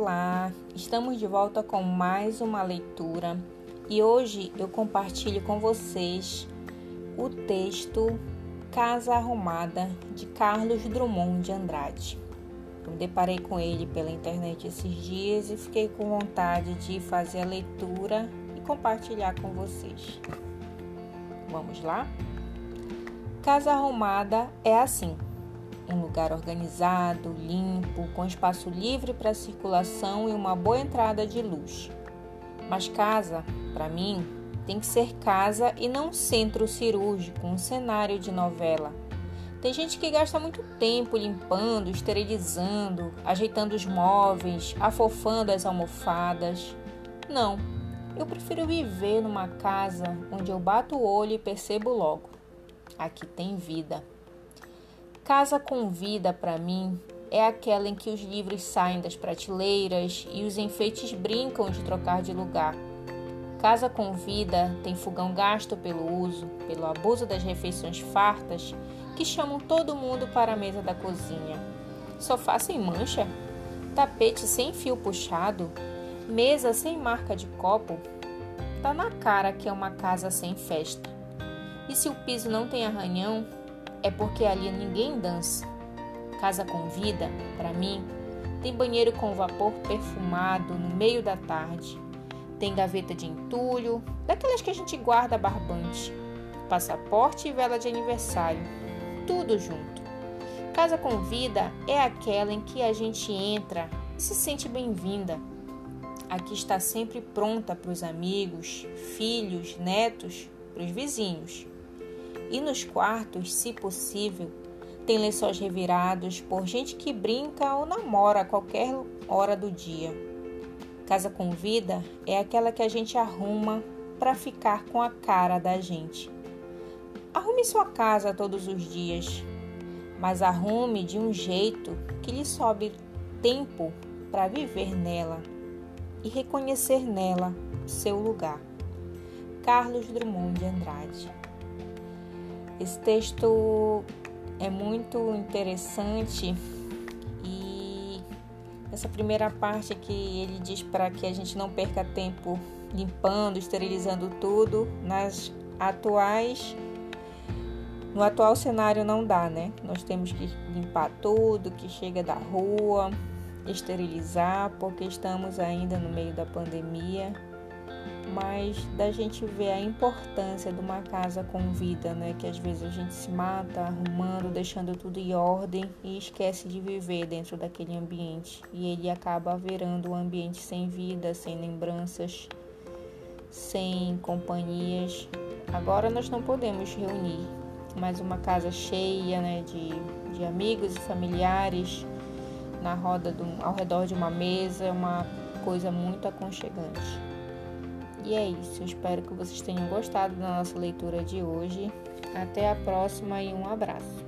Olá, estamos de volta com mais uma leitura e hoje eu compartilho com vocês o texto Casa Arrumada de Carlos Drummond de Andrade. Eu me deparei com ele pela internet esses dias e fiquei com vontade de fazer a leitura e compartilhar com vocês. Vamos lá? Casa Arrumada é assim um lugar organizado, limpo, com espaço livre para circulação e uma boa entrada de luz. Mas casa, para mim, tem que ser casa e não centro cirúrgico, um cenário de novela. Tem gente que gasta muito tempo limpando, esterilizando, ajeitando os móveis, afofando as almofadas. Não, eu prefiro viver numa casa onde eu bato o olho e percebo logo: aqui tem vida. Casa com vida para mim é aquela em que os livros saem das prateleiras e os enfeites brincam de trocar de lugar. Casa com vida tem fogão gasto pelo uso, pelo abuso das refeições fartas que chamam todo mundo para a mesa da cozinha. Sofá sem mancha, tapete sem fio puxado, mesa sem marca de copo. Tá na cara que é uma casa sem festa. E se o piso não tem arranhão, é porque ali ninguém dança. Casa com vida, para mim, tem banheiro com vapor perfumado no meio da tarde. Tem gaveta de entulho, daquelas que a gente guarda barbante. Passaporte e vela de aniversário. Tudo junto. Casa com vida é aquela em que a gente entra e se sente bem-vinda. Aqui está sempre pronta para os amigos, filhos, netos, para os vizinhos. E nos quartos, se possível, tem lençóis revirados por gente que brinca ou namora a qualquer hora do dia. Casa com vida é aquela que a gente arruma para ficar com a cara da gente. Arrume sua casa todos os dias, mas arrume de um jeito que lhe sobe tempo para viver nela e reconhecer nela seu lugar. Carlos Drummond de Andrade esse texto é muito interessante e essa primeira parte que ele diz para que a gente não perca tempo limpando, esterilizando tudo, nas atuais no atual cenário não dá, né? Nós temos que limpar tudo que chega da rua, esterilizar, porque estamos ainda no meio da pandemia mas da gente ver a importância de uma casa com vida, né? Que às vezes a gente se mata arrumando, deixando tudo em ordem e esquece de viver dentro daquele ambiente. E ele acaba virando um ambiente sem vida, sem lembranças, sem companhias. Agora nós não podemos reunir, mas uma casa cheia, né? De, de amigos e familiares na roda do, ao redor de uma mesa é uma coisa muito aconchegante. E é isso, espero que vocês tenham gostado da nossa leitura de hoje. Até a próxima e um abraço.